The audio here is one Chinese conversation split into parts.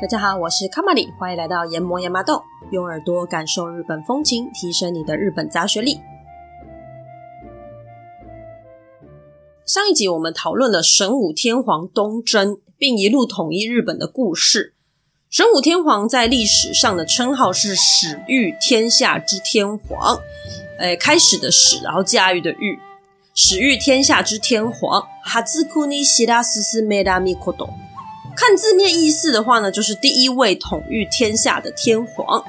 大家好，我是卡玛里，欢迎来到研磨亚麻豆，用耳朵感受日本风情，提升你的日本杂学力。上一集我们讨论了神武天皇东征，并一路统一日本的故事。神武天皇在历史上的称号是始御天下之天皇，诶，开始的始，然后驾驭的驭，始育天下之天皇。哈兹库尼西拉斯斯梅拉米库多。看字面意思的话呢，就是第一位统御天下的天皇。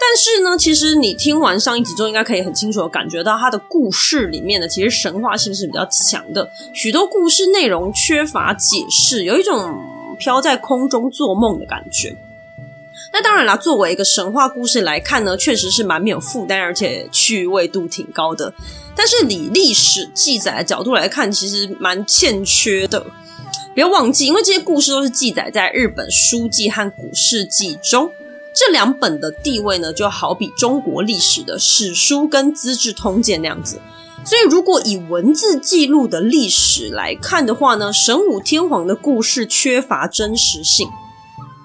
但是呢，其实你听完上一集之后，应该可以很清楚的感觉到，他的故事里面呢，其实神话性是比较强的，许多故事内容缺乏解释，有一种飘在空中做梦的感觉。那当然啦，作为一个神话故事来看呢，确实是蛮没有负担，而且趣味度挺高的。但是以历史记载的角度来看，其实蛮欠缺的。不要忘记，因为这些故事都是记载在日本书记和古事记中，这两本的地位呢，就好比中国历史的史书跟资治通鉴那样子。所以，如果以文字记录的历史来看的话呢，神武天皇的故事缺乏真实性。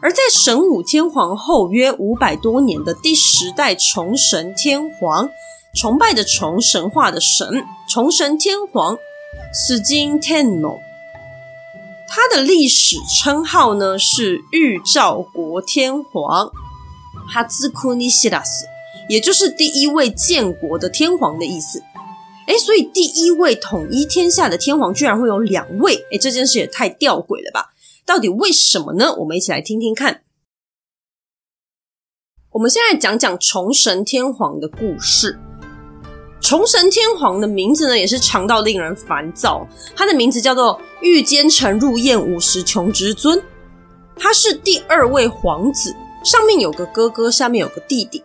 而在神武天皇后约五百多年的第十代崇神天皇，崇拜的崇，神话的神，崇神天皇，石金天皇。他的历史称号呢是御赵国天皇，哈兹库尼西拉斯，也就是第一位建国的天皇的意思。诶，所以第一位统一天下的天皇居然会有两位，诶，这件事也太吊诡了吧？到底为什么呢？我们一起来听听看。我们现在讲讲崇神天皇的故事。崇神天皇的名字呢，也是长到令人烦躁。他的名字叫做御监臣入彦五十琼之尊，他是第二位皇子，上面有个哥哥，下面有个弟弟。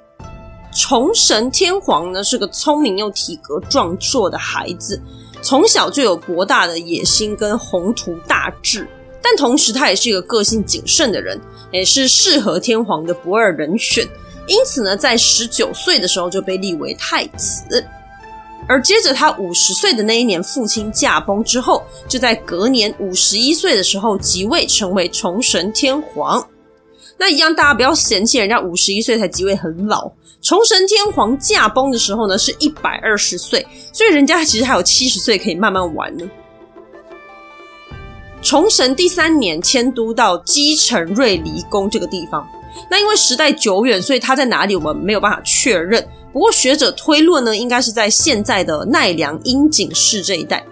崇神天皇呢，是个聪明又体格壮硕的孩子，从小就有博大的野心跟宏图大志，但同时他也是一个个性谨慎的人，也是适合天皇的不二人选。因此呢，在十九岁的时候就被立为太子。而接着他五十岁的那一年，父亲驾崩之后，就在隔年五十一岁的时候即位，成为崇神天皇。那一样，大家不要嫌弃人家五十一岁才即位很老。崇神天皇驾崩的时候呢，是一百二十岁，所以人家其实还有七十岁可以慢慢玩呢。崇神第三年迁都到基城瑞离宫这个地方，那因为时代久远，所以他在哪里我们没有办法确认。不过学者推论呢，应该是在现在的奈良樱井市这一带。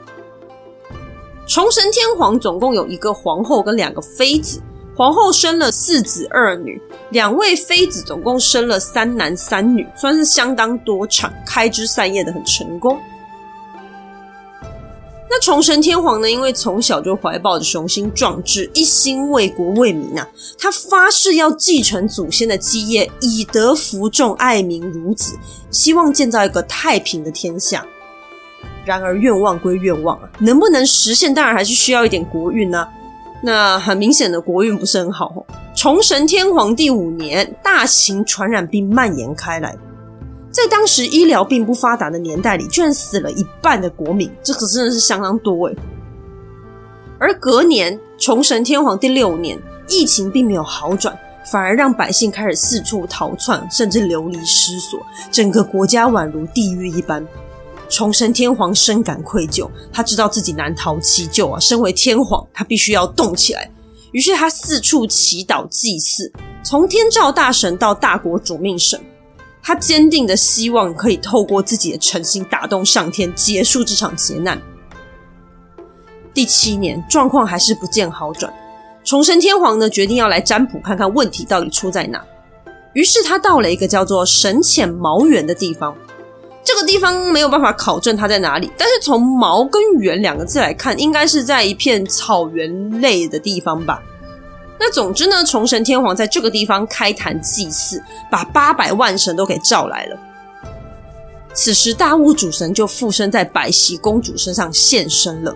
崇神天皇总共有一个皇后跟两个妃子，皇后生了四子二女，两位妃子总共生了三男三女，算是相当多产，开枝散叶的很成功。那崇神天皇呢？因为从小就怀抱着雄心壮志，一心为国为民啊！他发誓要继承祖先的基业，以德服众，爱民如子，希望建造一个太平的天下。然而愿望归愿望啊，能不能实现，当然还是需要一点国运呢、那很明显的国运不是很好哦。崇神天皇第五年，大型传染病蔓延开来。在当时医疗并不发达的年代里，居然死了一半的国民，这可真的是相当多诶。而隔年，崇神天皇第六年，疫情并没有好转，反而让百姓开始四处逃窜，甚至流离失所，整个国家宛如地狱一般。崇神天皇深感愧疚，他知道自己难逃其咎啊！身为天皇，他必须要动起来。于是他四处祈祷祭祀，从天照大神到大国主命神。他坚定的希望可以透过自己的诚心打动上天，结束这场劫难。第七年，状况还是不见好转。崇神天皇呢，决定要来占卜，看看问题到底出在哪。于是他到了一个叫做神浅茅原的地方。这个地方没有办法考证它在哪里，但是从“茅”跟“原”两个字来看，应该是在一片草原类的地方吧。那总之呢，崇神天皇在这个地方开坛祭祀，把八百万神都给召来了。此时，大物主神就附身在百袭公主身上现身了。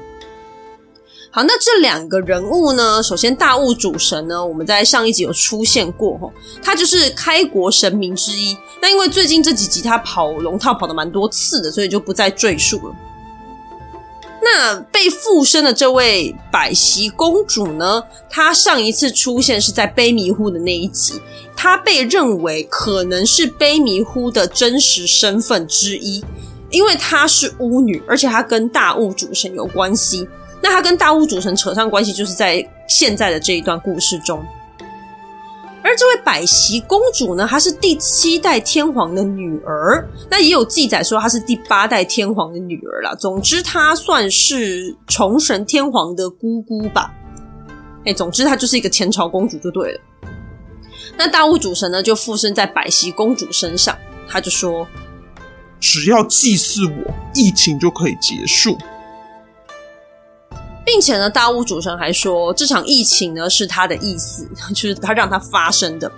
好，那这两个人物呢，首先大物主神呢，我们在上一集有出现过齁，他就是开国神明之一。那因为最近这几集他跑龙套跑的蛮多次的，所以就不再赘述了。那被附身的这位百席公主呢，她上一次出现是在卑弥呼的那一集，她被认为可能是卑弥呼的真实身份之一，因为她是巫女，而且她跟大物主神有关系。那她跟大物主神扯上关系，就是在现在的这一段故事中。而这位百袭公主呢，她是第七代天皇的女儿，那也有记载说她是第八代天皇的女儿啦。总之，她算是虫神天皇的姑姑吧。哎，总之她就是一个前朝公主就对了。那大物主神呢，就附身在百袭公主身上，他就说：“只要祭祀我，疫情就可以结束。”并且呢，大物主神还说，这场疫情呢是他的意思，就是他让他发生的。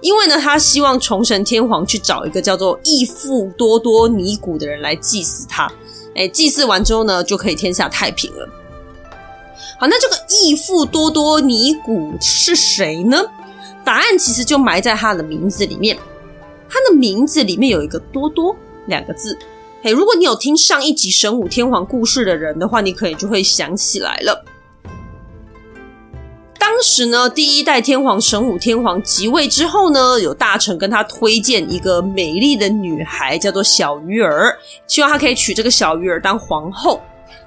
因为呢，他希望重神天皇去找一个叫做义父多多尼古的人来祭祀他。哎，祭祀完之后呢，就可以天下太平了。好，那这个义父多多尼古是谁呢？答案其实就埋在他的名字里面。他的名字里面有一个多多两个字。嘿，如果你有听上一集神武天皇故事的人的话，你可能就会想起来了。当时呢，第一代天皇神武天皇即位之后呢，有大臣跟他推荐一个美丽的女孩，叫做小鱼儿，希望他可以娶这个小鱼儿当皇后。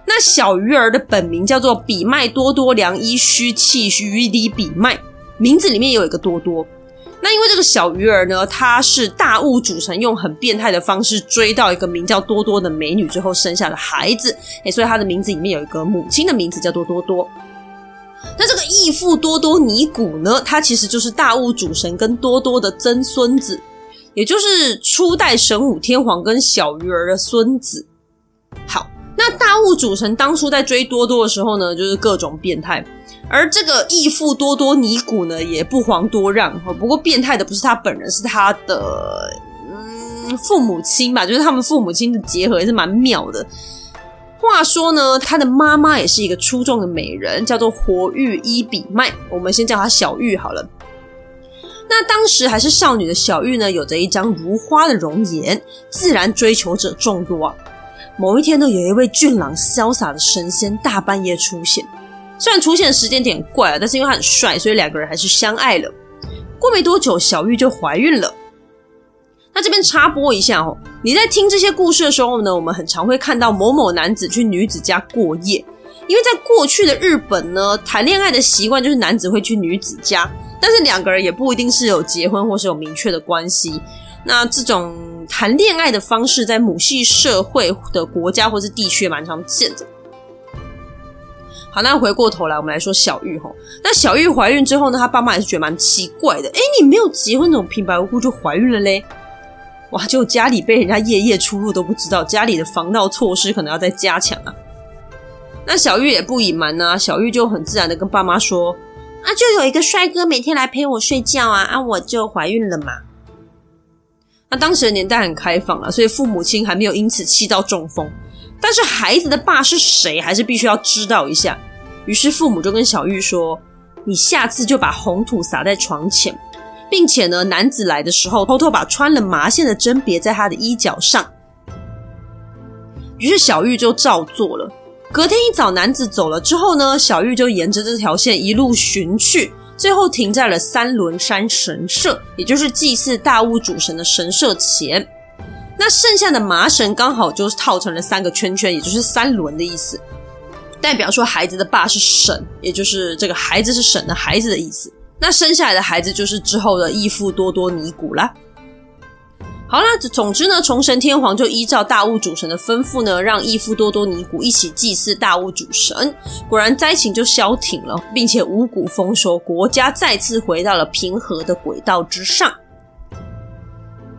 那小鱼儿的本名叫做比麦多多良伊须契须里比麦，名字里面有一个多多。那因为这个小鱼儿呢，她是大物主神用很变态的方式追到一个名叫多多的美女之后生下的孩子，哎，所以他的名字里面有一个母亲的名字叫做多多。那这个义父多多尼古呢，他其实就是大物主神跟多多的曾孙子，也就是初代神武天皇跟小鱼儿的孙子。好，那大物主神当初在追多多的时候呢，就是各种变态。而这个义父多多尼古呢，也不遑多让。不过变态的不是他本人，是他的嗯父母亲吧？就是他们父母亲的结合也是蛮妙的。话说呢，他的妈妈也是一个出众的美人，叫做活玉伊比麦。我们先叫她小玉好了。那当时还是少女的小玉呢，有着一张如花的容颜，自然追求者众多啊。某一天呢，有一位俊朗潇洒的神仙大半夜出现。虽然出现的时间点怪了，但是因为他很帅，所以两个人还是相爱了。过没多久，小玉就怀孕了。那这边插播一下哦，你在听这些故事的时候呢，我们很常会看到某某男子去女子家过夜，因为在过去的日本呢，谈恋爱的习惯就是男子会去女子家，但是两个人也不一定是有结婚或是有明确的关系。那这种谈恋爱的方式，在母系社会的国家或是地区蛮常见的。好，那回过头来，我们来说小玉齁。那小玉怀孕之后呢，她爸妈也是觉得蛮奇怪的。诶，你没有结婚，怎么平白无故就怀孕了嘞？哇，就家里被人家夜夜出入都不知道，家里的防盗措施可能要再加强啊。那小玉也不隐瞒呐，小玉就很自然的跟爸妈说：“啊，就有一个帅哥每天来陪我睡觉啊，啊，我就怀孕了嘛。”那当时的年代很开放啊，所以父母亲还没有因此气到中风。但是孩子的爸是谁，还是必须要知道一下。于是父母就跟小玉说：“你下次就把红土撒在床前，并且呢，男子来的时候，偷偷把穿了麻线的针别在他的衣角上。”于是小玉就照做了。隔天一早，男子走了之后呢，小玉就沿着这条线一路寻去，最后停在了三轮山神社，也就是祭祀大物主神的神社前。那剩下的麻绳刚好就是套成了三个圈圈，也就是三轮的意思，代表说孩子的爸是神，也就是这个孩子是神的孩子的意思。那生下来的孩子就是之后的义父多多尼古啦。好啦，总之呢，虫神天皇就依照大物主神的吩咐呢，让义父多多尼古一起祭祀大物主神。果然灾情就消停了，并且五谷丰收，国家再次回到了平和的轨道之上。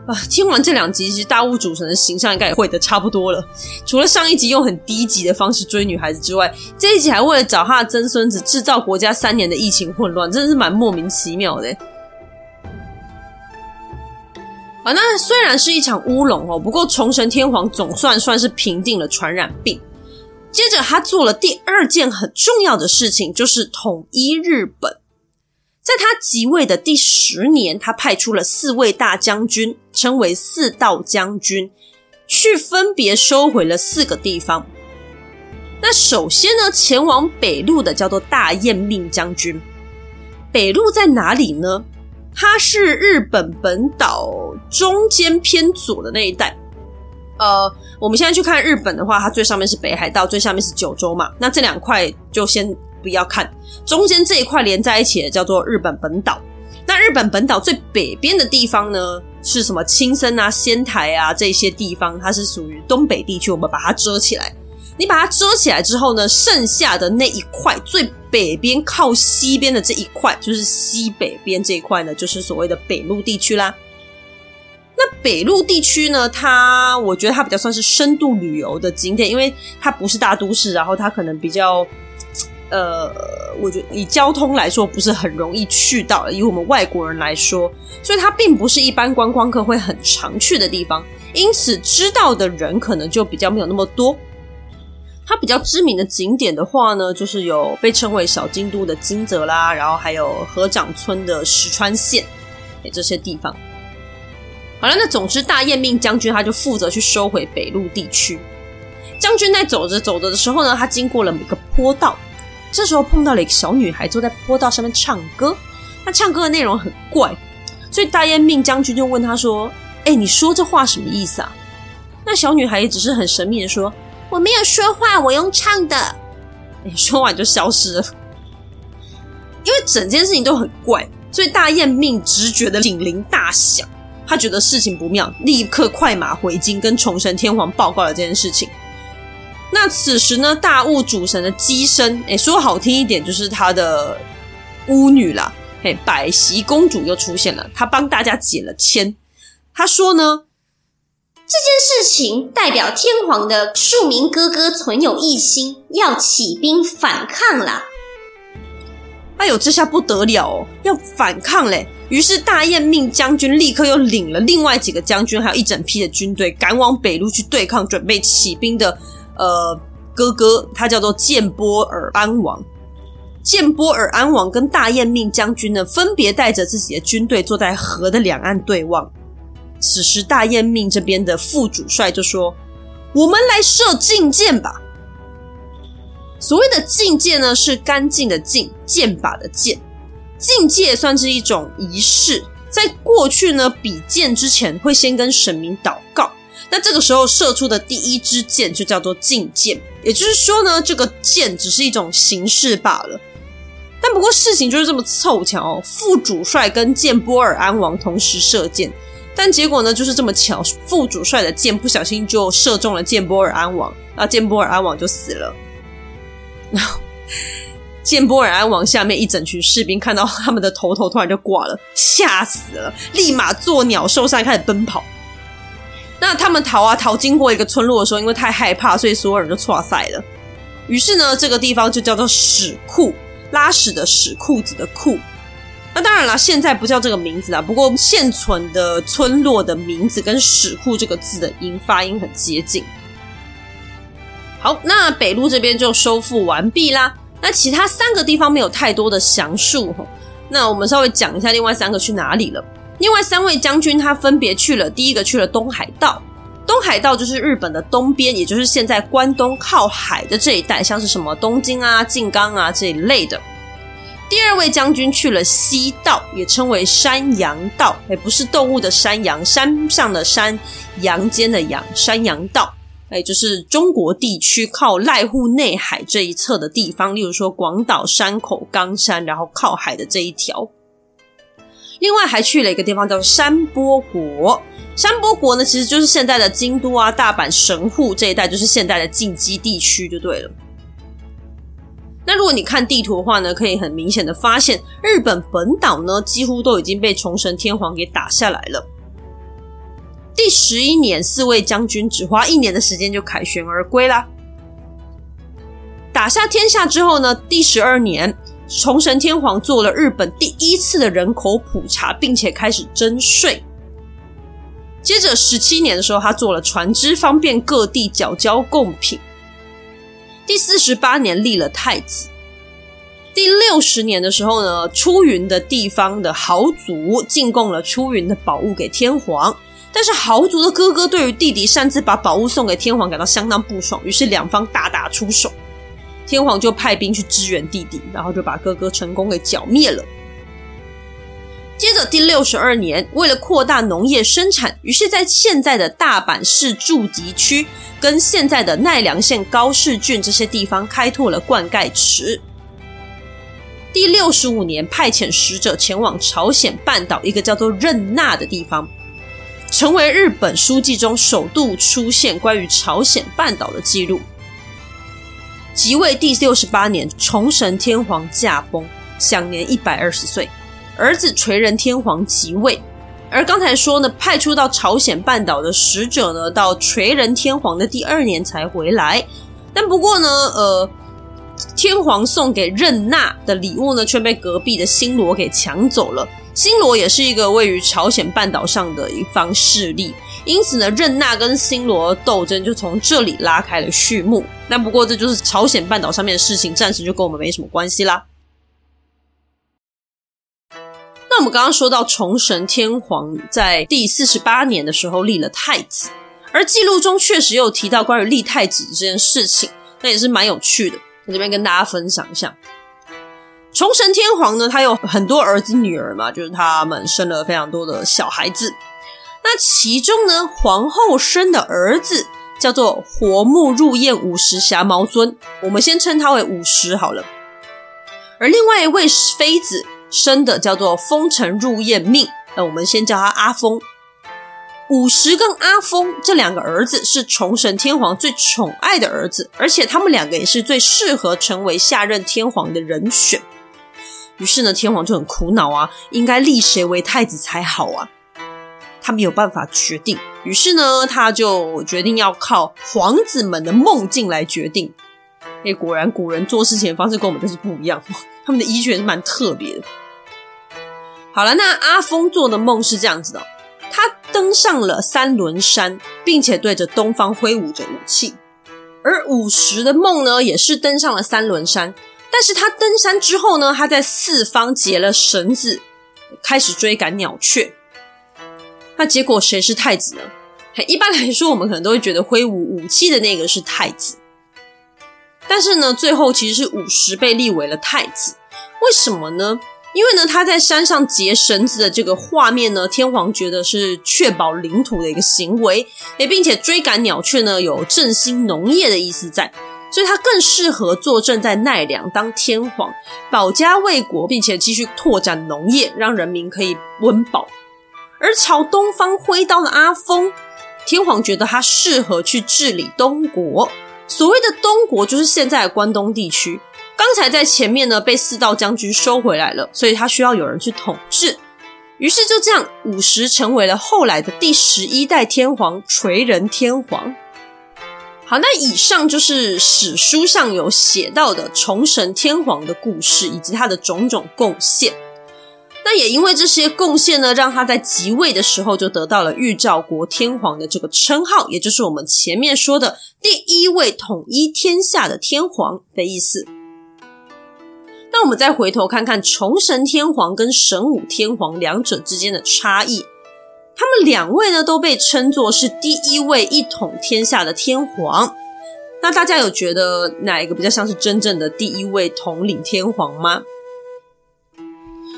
啊，听完这两集，其实大物主神的形象应该也毁的差不多了。除了上一集用很低级的方式追女孩子之外，这一集还为了找他的曾孙子，制造国家三年的疫情混乱，真的是蛮莫名其妙的。啊，那虽然是一场乌龙哦，不过重神天皇总算算是平定了传染病。接着他做了第二件很重要的事情，就是统一日本。在他即位的第十年，他派出了四位大将军，称为四道将军，去分别收回了四个地方。那首先呢，前往北路的叫做大雁命将军。北路在哪里呢？它是日本本岛中间偏左的那一带。呃，我们现在去看日本的话，它最上面是北海道，最下面是九州嘛。那这两块就先不要看，中间这一块连在一起的叫做日本本岛。那日本本岛最北边的地方呢，是什么青森啊、仙台啊这些地方，它是属于东北地区。我们把它遮起来，你把它遮起来之后呢，剩下的那一块最北边靠西边的这一块，就是西北边这一块呢，就是所谓的北陆地区啦。那北陆地区呢，它我觉得它比较算是深度旅游的景点，因为它不是大都市，然后它可能比较，呃，我觉得以交通来说不是很容易去到，以我们外国人来说，所以它并不是一般观光客会很常去的地方，因此知道的人可能就比较没有那么多。它比较知名的景点的话呢，就是有被称为小京都的金泽啦，然后还有河掌村的石川县，这些地方。好了，那总之大雁命将军他就负责去收回北陆地区。将军在走着走着的时候呢，他经过了一个坡道，这时候碰到了一个小女孩坐在坡道上面唱歌。她唱歌的内容很怪，所以大雁命将军就问她说：“哎，你说这话什么意思啊？”那小女孩也只是很神秘的说。我没有说话，我用唱的。哎，说完就消失了。因为整件事情都很怪，所以大雁命直觉的警铃大响，他觉得事情不妙，立刻快马回京，跟崇神天皇报告了这件事情。那此时呢，大雾主神的乩身，哎，说好听一点，就是他的巫女啦，哎，百袭公主又出现了，她帮大家解了签。她说呢。这件事情代表天皇的庶民哥哥存有异心，要起兵反抗啦。哎呦，这下不得了哦，要反抗嘞！于是大雁命将军立刻又领了另外几个将军，还有一整批的军队，赶往北路去对抗准备起兵的呃哥哥，他叫做建波尔安王。建波尔安王跟大雁命将军呢，分别带着自己的军队坐在河的两岸对望。此时，大雁命这边的副主帅就说：“我们来射禁箭吧。”所谓的禁箭呢，是干净的净，箭靶的箭。禁箭算是一种仪式，在过去呢，比箭之前会先跟神明祷告。那这个时候射出的第一支箭就叫做禁箭，也就是说呢，这个箭只是一种形式罢了。但不过事情就是这么凑巧哦，副主帅跟剑波尔安王同时射箭。但结果呢，就是这么巧，副主帅的箭不小心就射中了剑波尔安王，那剑波尔安王就死了。然后犍波尔安王下面一整群士兵看到他们的头头突然就挂了，吓死了，立马作鸟兽散开始奔跑。那他们逃啊逃，经过一个村落的时候，因为太害怕，所以所有人就错赛了。于是呢，这个地方就叫做屎库，拉屎的屎，裤子的裤。那当然了，现在不叫这个名字啊。不过现存的村落的名字跟“屎库”这个字的音发音很接近。好，那北路这边就收复完毕啦。那其他三个地方没有太多的详述。那我们稍微讲一下另外三个去哪里了。另外三位将军他分别去了，第一个去了东海道。东海道就是日本的东边，也就是现在关东靠海的这一带，像是什么东京啊、静冈啊这一类的。第二位将军去了西道，也称为山阳道，哎，不是动物的山羊，山上的山，阳间的阳，山阳道，哎，就是中国地区靠濑户内海这一侧的地方，例如说广岛、山口、冈山，然后靠海的这一条。另外还去了一个地方叫山波国，山波国呢，其实就是现在的京都啊、大阪、神户这一带，就是现在的近畿地区，就对了。那如果你看地图的话呢，可以很明显的发现，日本本岛呢几乎都已经被崇神天皇给打下来了。第十一年，四位将军只花一年的时间就凯旋而归啦。打下天下之后呢，第十二年，崇神天皇做了日本第一次的人口普查，并且开始征税。接着十七年的时候，他做了船只，方便各地缴交贡品。第四十八年立了太子，第六十年的时候呢，出云的地方的豪族进贡了出云的宝物给天皇，但是豪族的哥哥对于弟弟擅自把宝物送给天皇感到相当不爽，于是两方大打出手。天皇就派兵去支援弟弟，然后就把哥哥成功给剿灭了。接着第六十二年，为了扩大农业生产，于是在现在的大阪市驻吉区跟现在的奈良县高市郡这些地方开拓了灌溉池。第六十五年，派遣使者前往朝鲜半岛一个叫做任那的地方，成为日本书记中首度出现关于朝鲜半岛的记录。即位第六十八年，崇神天皇驾崩，享年一百二十岁，儿子垂仁天皇即位。而刚才说呢，派出到朝鲜半岛的使者呢，到垂仁天皇的第二年才回来。但不过呢，呃。天皇送给任那的礼物呢，却被隔壁的新罗给抢走了。新罗也是一个位于朝鲜半岛上的一方势力，因此呢，任那跟新罗斗争就从这里拉开了序幕。但不过，这就是朝鲜半岛上面的事情，暂时就跟我们没什么关系啦。那我们刚刚说到崇神天皇在第四十八年的时候立了太子，而记录中确实有提到关于立太子这件事情，那也是蛮有趣的。在这边跟大家分享一下，崇神天皇呢，他有很多儿子女儿嘛，就是他们生了非常多的小孩子。那其中呢，皇后生的儿子叫做活木入彦五十侠毛尊，我们先称他为五十好了。而另外一位妃子生的叫做丰臣入彦命，那我们先叫他阿丰。五十跟阿丰这两个儿子是崇神天皇最宠爱的儿子，而且他们两个也是最适合成为下任天皇的人选。于是呢，天皇就很苦恼啊，应该立谁为太子才好啊？他没有办法决定，于是呢，他就决定要靠皇子们的梦境来决定。哎，果然古人做事情的方式跟我们就是不一样，他们的依据是蛮特别的。好了，那阿峰做的梦是这样子的。他登上了三轮山，并且对着东方挥舞着武器。而五十的梦呢，也是登上了三轮山，但是他登山之后呢，他在四方结了绳子，开始追赶鸟雀。那结果谁是太子呢？一般来说，我们可能都会觉得挥舞武器的那个是太子，但是呢，最后其实是五十被立为了太子。为什么呢？因为呢，他在山上结绳子的这个画面呢，天皇觉得是确保领土的一个行为，诶，并且追赶鸟雀呢，有振兴农业的意思在，所以他更适合坐镇在奈良当天皇，保家卫国，并且继续拓展农业，让人民可以温饱。而朝东方挥刀的阿峰，天皇觉得他适合去治理东国，所谓的东国就是现在的关东地区。刚才在前面呢，被四道将军收回来了，所以他需要有人去统治。于是就这样，五十成为了后来的第十一代天皇垂仁天皇。好，那以上就是史书上有写到的崇神天皇的故事以及他的种种贡献。那也因为这些贡献呢，让他在即位的时候就得到了御赵国天皇的这个称号，也就是我们前面说的第一位统一天下的天皇的意思。那我们再回头看看崇神天皇跟神武天皇两者之间的差异，他们两位呢都被称作是第一位一统天下的天皇。那大家有觉得哪一个比较像是真正的第一位统领天皇吗？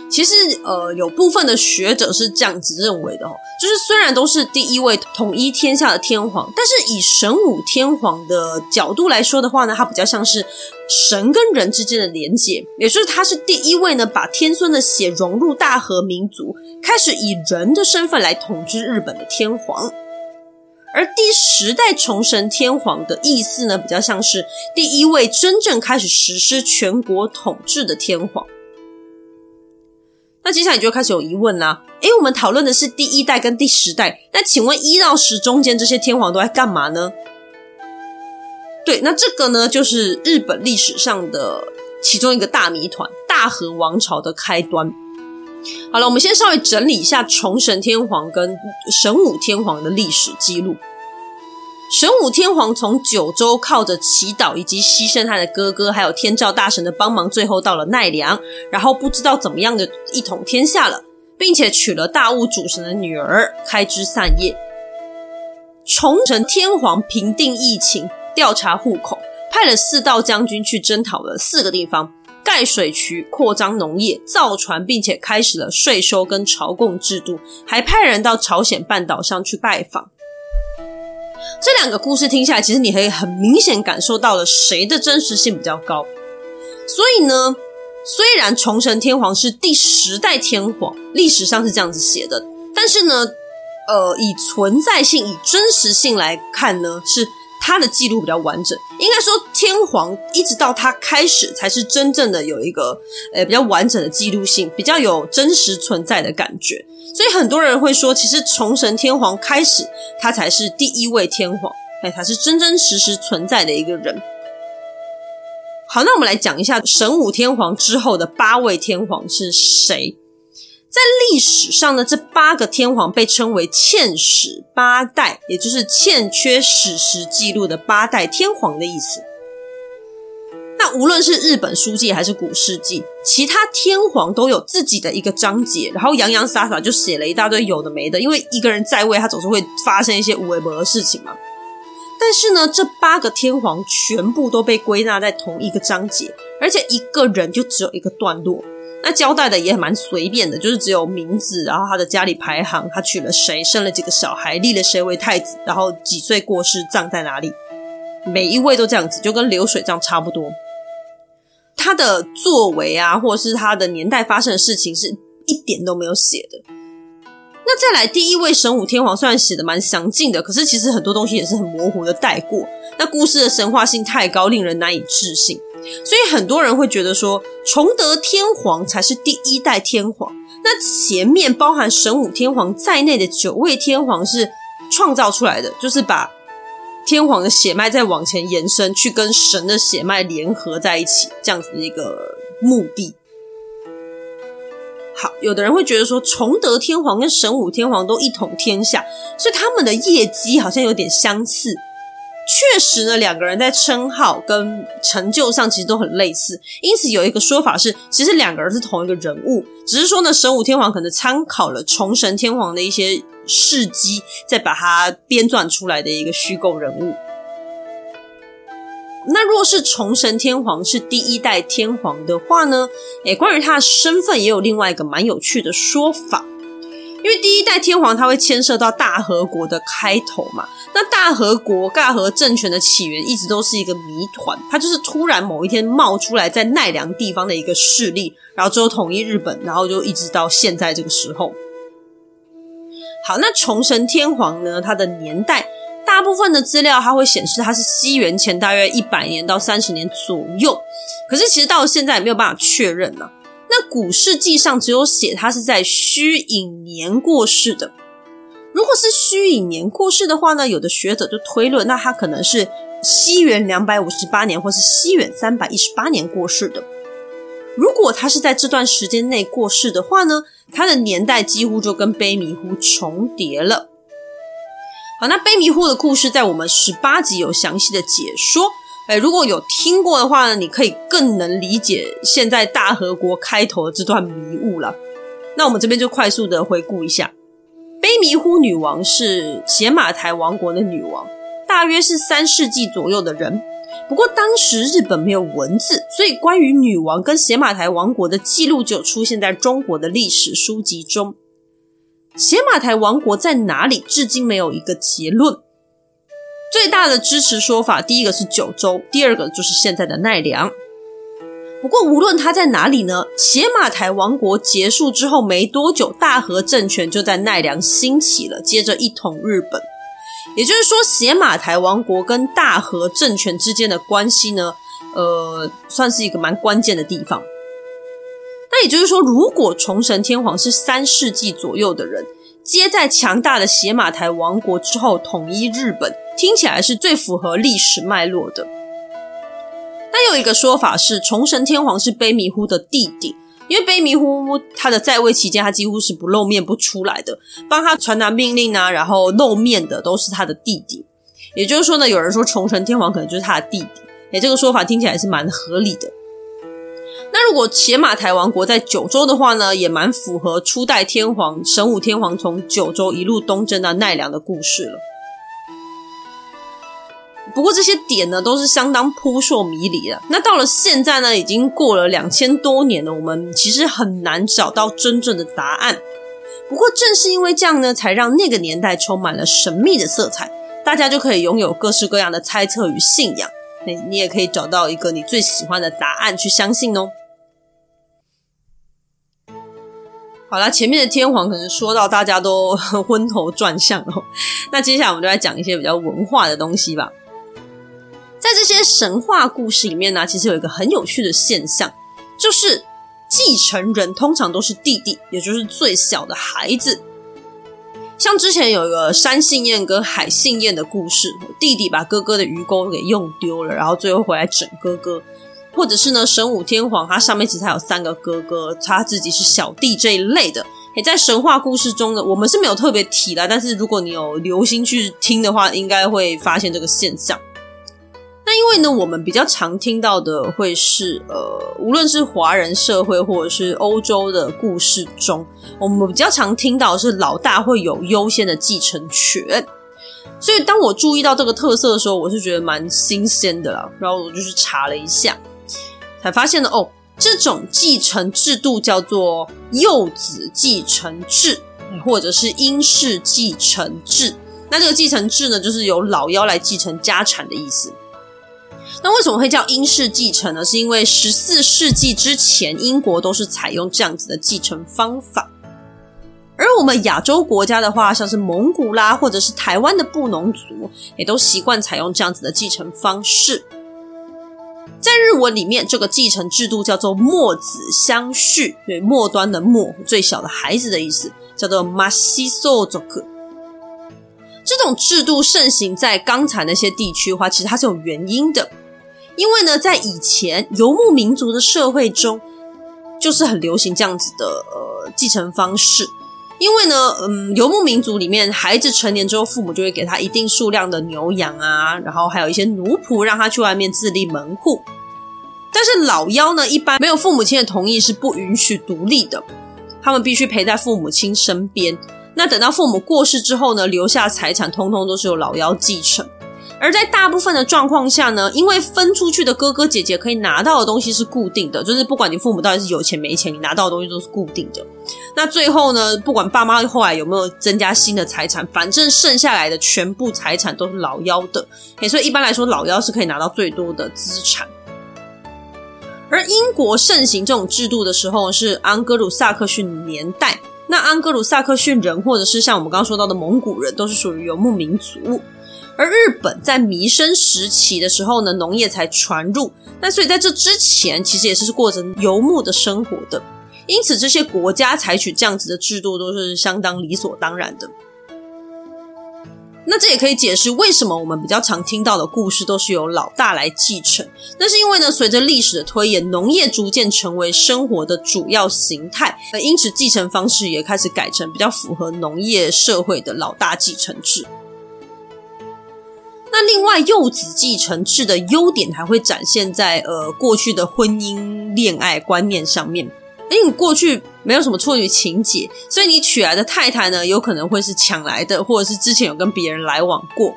其实，呃，有部分的学者是这样子认为的哦，就是虽然都是第一位统一天下的天皇，但是以神武天皇的角度来说的话呢，他比较像是神跟人之间的连结，也就是他是第一位呢，把天孙的血融入大和民族，开始以人的身份来统治日本的天皇。而第十代崇神天皇的意思呢，比较像是第一位真正开始实施全国统治的天皇。那接下来你就开始有疑问啦，诶，我们讨论的是第一代跟第十代，那请问一到十中间这些天皇都在干嘛呢？对，那这个呢，就是日本历史上的其中一个大谜团——大和王朝的开端。好了，我们先稍微整理一下崇神天皇跟神武天皇的历史记录。神武天皇从九州靠着祈祷以及牺牲他的哥哥，还有天照大神的帮忙，最后到了奈良，然后不知道怎么样的一统天下了，并且娶了大物主神的女儿，开枝散叶。崇神天皇平定疫情，调查户口，派了四道将军去征讨了四个地方，盖水渠、扩张农业、造船，并且开始了税收跟朝贡制度，还派人到朝鲜半岛上去拜访。这两个故事听下来，其实你可以很明显感受到了谁的真实性比较高。所以呢，虽然崇神天皇是第十代天皇，历史上是这样子写的，但是呢，呃，以存在性、以真实性来看呢，是他的记录比较完整。应该说，天皇一直到他开始，才是真正的有一个呃比较完整的记录性，比较有真实存在的感觉。所以很多人会说，其实崇神天皇开始，他才是第一位天皇，哎，他是真真实实存在的一个人。好，那我们来讲一下神武天皇之后的八位天皇是谁？在历史上呢，这八个天皇被称为欠史八代，也就是欠缺史实记录的八代天皇的意思。那无论是日本书记还是古事记，其他天皇都有自己的一个章节，然后洋洋洒洒就写了一大堆有的没的，因为一个人在位，他总是会发生一些无微不的事情嘛。但是呢，这八个天皇全部都被归纳在同一个章节，而且一个人就只有一个段落。那交代的也蛮随便的，就是只有名字，然后他的家里排行，他娶了谁，生了几个小孩，立了谁为太子，然后几岁过世，葬在哪里。每一位都这样子，就跟流水账差不多。他的作为啊，或者是他的年代发生的事情，是一点都没有写的。那再来第一位神武天皇，虽然写的蛮详尽的，可是其实很多东西也是很模糊的带过。那故事的神话性太高，令人难以置信，所以很多人会觉得说，崇德天皇才是第一代天皇。那前面包含神武天皇在内的九位天皇是创造出来的，就是把天皇的血脉再往前延伸，去跟神的血脉联合在一起，这样子的一个目的。好，有的人会觉得说，崇德天皇跟神武天皇都一统天下，所以他们的业绩好像有点相似。确实呢，两个人在称号跟成就上其实都很类似。因此有一个说法是，其实两个人是同一个人物，只是说呢，神武天皇可能参考了崇神天皇的一些事迹，再把它编撰出来的一个虚构人物。那若是崇神天皇是第一代天皇的话呢？诶，关于他的身份也有另外一个蛮有趣的说法。因为第一代天皇他会牵涉到大和国的开头嘛。那大和国大和政权的起源一直都是一个谜团，它就是突然某一天冒出来在奈良地方的一个势力，然后最后统一日本，然后就一直到现在这个时候。好，那崇神天皇呢？他的年代。大部分的资料，它会显示它是西元前大约一百年到三十年左右，可是其实到现在也没有办法确认呢。那古事记上只有写他是在虚隐年过世的。如果是虚隐年过世的话呢，有的学者就推论，那他可能是西元两百五十八年或是西元三百一十八年过世的。如果他是在这段时间内过世的话呢，他的年代几乎就跟卑弥呼重叠了。好，那卑弥呼的故事在我们十八集有详细的解说。哎，如果有听过的话呢，你可以更能理解现在大和国开头的这段迷雾了。那我们这边就快速的回顾一下：卑弥呼女王是邪马台王国的女王，大约是三世纪左右的人。不过当时日本没有文字，所以关于女王跟邪马台王国的记录就出现在中国的历史书籍中。邪马台王国在哪里？至今没有一个结论。最大的支持说法，第一个是九州，第二个就是现在的奈良。不过无论他在哪里呢，邪马台王国结束之后没多久，大和政权就在奈良兴起了，接着一统日本。也就是说，邪马台王国跟大和政权之间的关系呢，呃，算是一个蛮关键的地方。那也就是说，如果崇神天皇是三世纪左右的人，接在强大的邪马台王国之后统一日本，听起来是最符合历史脉络的。那有一个说法是，崇神天皇是卑弥呼的弟弟，因为卑弥呼他的在位期间，他几乎是不露面不出来的，帮他传达命令啊，然后露面的都是他的弟弟。也就是说呢，有人说崇神天皇可能就是他的弟弟，诶，这个说法听起来是蛮合理的。那如果邪马台王国在九州的话呢，也蛮符合初代天皇神武天皇从九州一路东征到奈良的故事了。不过这些点呢，都是相当扑朔迷离的。那到了现在呢，已经过了两千多年了，我们其实很难找到真正的答案。不过正是因为这样呢，才让那个年代充满了神秘的色彩，大家就可以拥有各式各样的猜测与信仰。你你也可以找到一个你最喜欢的答案去相信哦。好啦，前面的天皇可能说到大家都 昏头转向哦。那接下来我们就来讲一些比较文化的东西吧。在这些神话故事里面呢，其实有一个很有趣的现象，就是继承人通常都是弟弟，也就是最小的孩子。像之前有一个山信彦跟海信彦的故事，弟弟把哥哥的鱼钩给用丢了，然后最后回来整哥哥。或者是呢，神武天皇他上面其实还有三个哥哥，他自己是小弟这一类的。也，在神话故事中呢，我们是没有特别提的，但是如果你有留心去听的话，应该会发现这个现象。那因为呢，我们比较常听到的会是呃，无论是华人社会或者是欧洲的故事中，我们比较常听到是老大会有优先的继承权。所以当我注意到这个特色的时候，我是觉得蛮新鲜的啦。然后我就去查了一下。才发现了哦，这种继承制度叫做幼子继承制，或者是英氏继承制。那这个继承制呢，就是由老幺来继承家产的意思。那为什么会叫英式继承呢？是因为十四世纪之前，英国都是采用这样子的继承方法。而我们亚洲国家的话，像是蒙古啦，或者是台湾的布农族，也都习惯采用这样子的继承方式。在日文里面，这个继承制度叫做末子相续，对，末端的末，最小的孩子的意思，叫做 masisozoku。这种制度盛行在刚才那些地区的话，其实它是有原因的。因为呢，在以前游牧民族的社会中，就是很流行这样子的呃继承方式。因为呢，嗯，游牧民族里面，孩子成年之后，父母就会给他一定数量的牛羊啊，然后还有一些奴仆，让他去外面自立门户。但是老幺呢，一般没有父母亲的同意是不允许独立的，他们必须陪在父母亲身边。那等到父母过世之后呢，留下财产通通都是由老幺继承。而在大部分的状况下呢，因为分出去的哥哥姐姐可以拿到的东西是固定的，就是不管你父母到底是有钱没钱，你拿到的东西都是固定的。那最后呢，不管爸妈后来有没有增加新的财产，反正剩下来的全部财产都是老幺的。所以一般来说，老幺是可以拿到最多的资产。而英国盛行这种制度的时候是安格鲁萨克逊年代，那安格鲁萨克逊人或者是像我们刚刚说到的蒙古人，都是属于游牧民族。而日本在弥生时期的时候呢，农业才传入。那所以在这之前，其实也是过着游牧的生活的。因此，这些国家采取这样子的制度都是相当理所当然的。那这也可以解释为什么我们比较常听到的故事都是由老大来继承。那是因为呢，随着历史的推演，农业逐渐成为生活的主要形态，而因此继承方式也开始改成比较符合农业社会的老大继承制。那另外，幼子继承制的优点还会展现在呃过去的婚姻恋爱观念上面。因为你过去没有什么处女情结，所以你娶来的太太呢，有可能会是抢来的，或者是之前有跟别人来往过。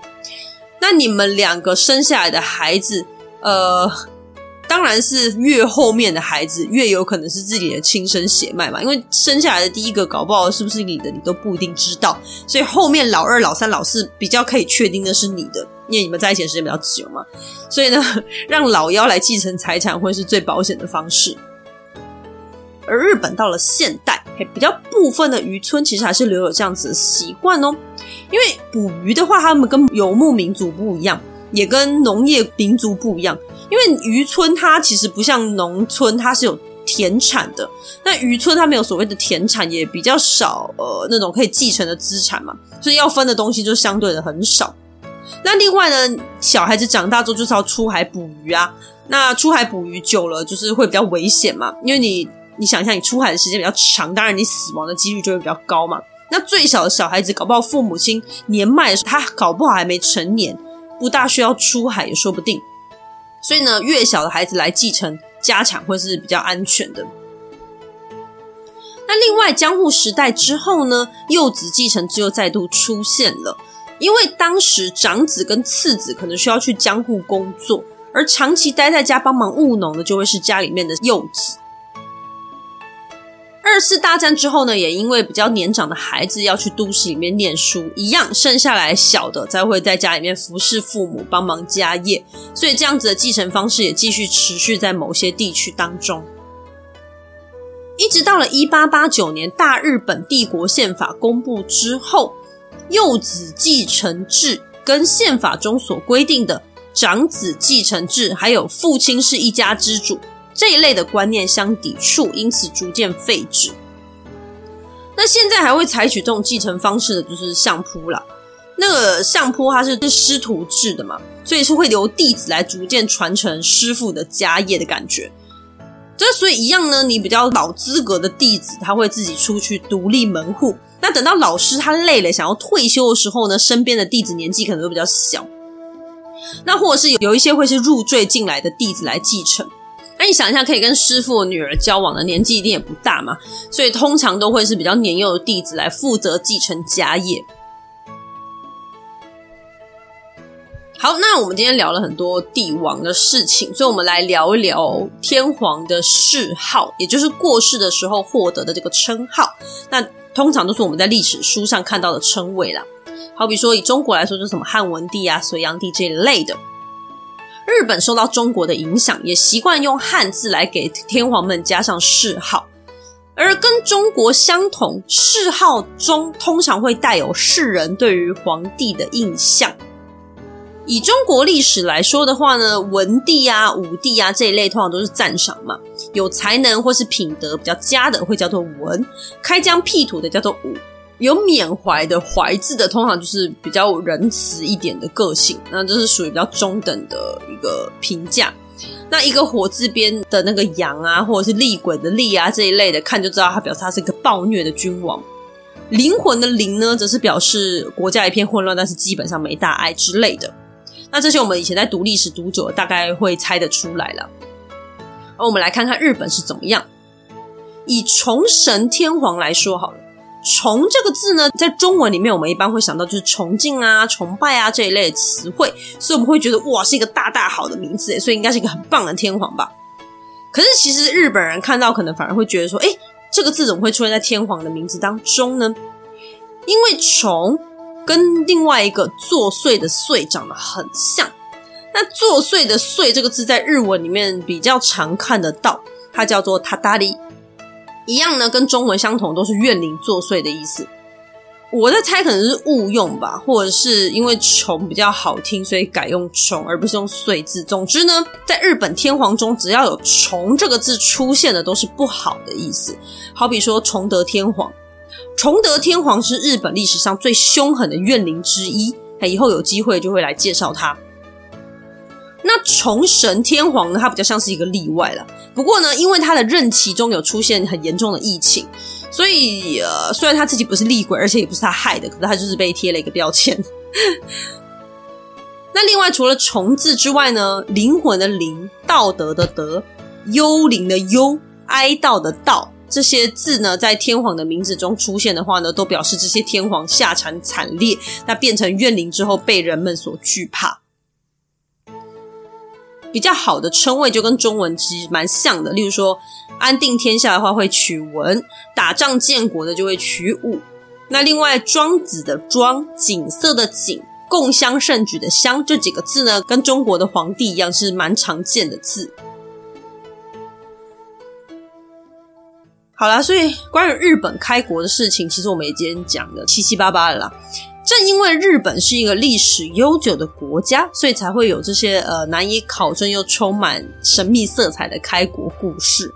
那你们两个生下来的孩子，呃，当然是越后面的孩子越有可能是自己的亲生血脉嘛，因为生下来的第一个搞不好是不是你的，你都不一定知道。所以后面老二、老三、老四比较可以确定的是你的。因为你们在一起的时间比较久嘛，所以呢，让老幺来继承财产会是最保险的方式。而日本到了现代，比较部分的渔村其实还是留有这样子的习惯哦。因为捕鱼的话，他们跟游牧民族不一样，也跟农业民族不一样。因为渔村它其实不像农村，它是有田产的。那渔村它没有所谓的田产，也比较少呃那种可以继承的资产嘛，所以要分的东西就相对的很少。那另外呢，小孩子长大之后就是要出海捕鱼啊。那出海捕鱼久了，就是会比较危险嘛。因为你，你想一下，你出海的时间比较长，当然你死亡的几率就会比较高嘛。那最小的小孩子，搞不好父母亲年迈的时候，他搞不好还没成年，不大需要出海也说不定。所以呢，越小的孩子来继承家产会是比较安全的。那另外，江户时代之后呢，幼子继承制又再度出现了。因为当时长子跟次子可能需要去江户工作，而长期待在家帮忙务农的就会是家里面的幼子。二次大战之后呢，也因为比较年长的孩子要去都市里面念书，一样剩下来小的才会在家里面服侍父母，帮忙家业，所以这样子的继承方式也继续持续在某些地区当中。一直到了一八八九年大日本帝国宪法公布之后，幼子继承制跟宪法中所规定的长子继承制，还有父亲是一家之主。这一类的观念相抵触，因此逐渐废止。那现在还会采取这种继承方式的，就是相扑啦。那个相扑它是师徒制的嘛，所以是会由弟子来逐渐传承师父的家业的感觉。这所以一样呢，你比较老资格的弟子，他会自己出去独立门户。那等到老师他累了，想要退休的时候呢，身边的弟子年纪可能都比较小。那或者是有有一些会是入赘进来的弟子来继承。那你想一下，可以跟师傅女儿交往的年纪一定也不大嘛，所以通常都会是比较年幼的弟子来负责继承家业。好，那我们今天聊了很多帝王的事情，所以我们来聊一聊天皇的谥号，也就是过世的时候获得的这个称号。那通常都是我们在历史书上看到的称谓啦，好比说以中国来说，就是什么汉文帝啊、隋炀帝这一类的。日本受到中国的影响，也习惯用汉字来给天皇们加上谥号，而跟中国相同，谥号中通常会带有世人对于皇帝的印象。以中国历史来说的话呢，文帝啊、武帝啊这一类通常都是赞赏嘛，有才能或是品德比较佳的会叫做文，开疆辟土的叫做武。有缅怀的怀字的，通常就是比较仁慈一点的个性，那这是属于比较中等的一个评价。那一个火字边的那个阳啊，或者是厉鬼的厉啊这一类的，看就知道他表示他是一个暴虐的君王。灵魂的灵呢，则是表示国家一片混乱，但是基本上没大碍之类的。那这些我们以前在读历史读久，大概会猜得出来了。而我们来看看日本是怎么样。以崇神天皇来说好了。崇这个字呢，在中文里面，我们一般会想到就是崇敬啊、崇拜啊这一类的词汇，所以我们会觉得哇，是一个大大好的名字，所以应该是一个很棒的天皇吧。可是其实日本人看到可能反而会觉得说，诶，这个字怎么会出现在天皇的名字当中呢？因为崇跟另外一个作祟的祟长得很像。那作祟的祟这个字在日文里面比较常看得到，它叫做塔达里。一样呢，跟中文相同，都是怨灵作祟的意思。我在猜，可能是误用吧，或者是因为“穷”比较好听，所以改用“穷”而不是用“岁”字。总之呢，在日本天皇中，只要有“穷”这个字出现的，都是不好的意思。好比说崇德天皇，崇德天皇是日本历史上最凶狠的怨灵之一。以后有机会就会来介绍他。那崇神天皇呢，他比较像是一个例外了。不过呢，因为他的任期中有出现很严重的疫情，所以呃，虽然他自己不是厉鬼，而且也不是他害的，可是他就是被贴了一个标签。那另外除了“崇”字之外呢，灵魂的“灵”、道德的“德”、幽灵的“幽”、哀悼的“悼”这些字呢，在天皇的名字中出现的话呢，都表示这些天皇下场惨烈，那变成怨灵之后被人们所惧怕。比较好的称谓就跟中文其实蛮像的，例如说安定天下的话会取文，打仗建国的就会取武。那另外庄子的庄、景色的景、共襄盛举的襄这几个字呢，跟中国的皇帝一样是蛮常见的字。好啦，所以关于日本开国的事情，其实我们也今天讲的七七八八了啦。正因为日本是一个历史悠久的国家，所以才会有这些呃难以考证又充满神秘色彩的开国故事。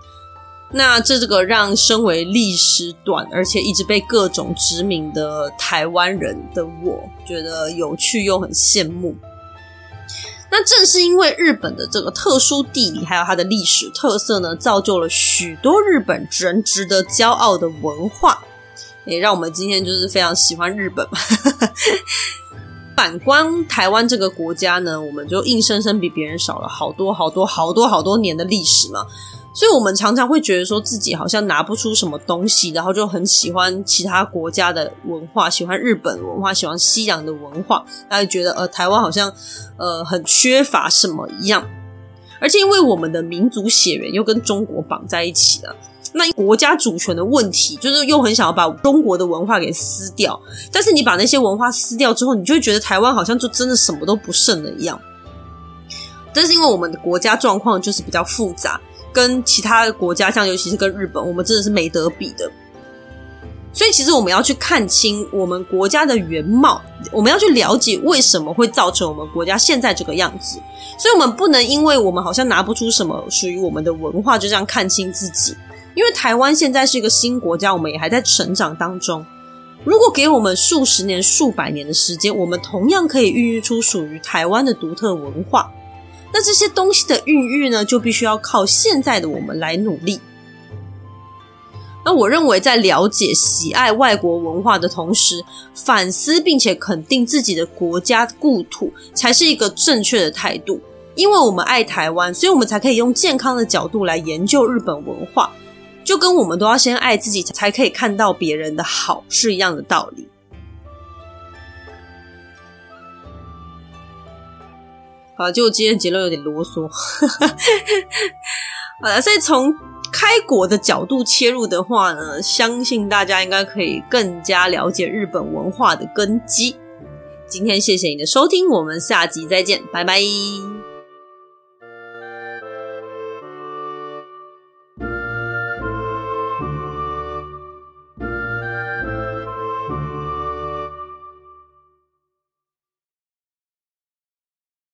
那这这个让身为历史短而且一直被各种殖民的台湾人的我觉得有趣又很羡慕。那正是因为日本的这个特殊地理还有它的历史特色呢，造就了许多日本人值得骄傲的文化。也让我们今天就是非常喜欢日本嘛。反观台湾这个国家呢，我们就硬生生比别人少了好多好多好多好多年的历史嘛。所以我们常常会觉得说自己好像拿不出什么东西，然后就很喜欢其他国家的文化，喜欢日本文化，喜欢西洋的文化，然后觉得呃台湾好像呃很缺乏什么一样。而且因为我们的民族血缘又跟中国绑在一起了，那国家主权的问题，就是又很想要把中国的文化给撕掉。但是你把那些文化撕掉之后，你就会觉得台湾好像就真的什么都不剩了一样。但是因为我们的国家状况就是比较复杂。跟其他的国家，像尤其是跟日本，我们真的是没得比的。所以，其实我们要去看清我们国家的原貌，我们要去了解为什么会造成我们国家现在这个样子。所以，我们不能因为我们好像拿不出什么属于我们的文化，就这样看清自己。因为台湾现在是一个新国家，我们也还在成长当中。如果给我们数十年、数百年的时间，我们同样可以孕育出属于台湾的独特文化。那这些东西的孕育呢，就必须要靠现在的我们来努力。那我认为，在了解、喜爱外国文化的同时，反思并且肯定自己的国家故土，才是一个正确的态度。因为我们爱台湾，所以我们才可以用健康的角度来研究日本文化，就跟我们都要先爱自己，才可以看到别人的好是一样的道理。好，就今天结论有点啰嗦。好了，所以从开国的角度切入的话呢，相信大家应该可以更加了解日本文化的根基。今天谢谢你的收听，我们下集再见，拜拜。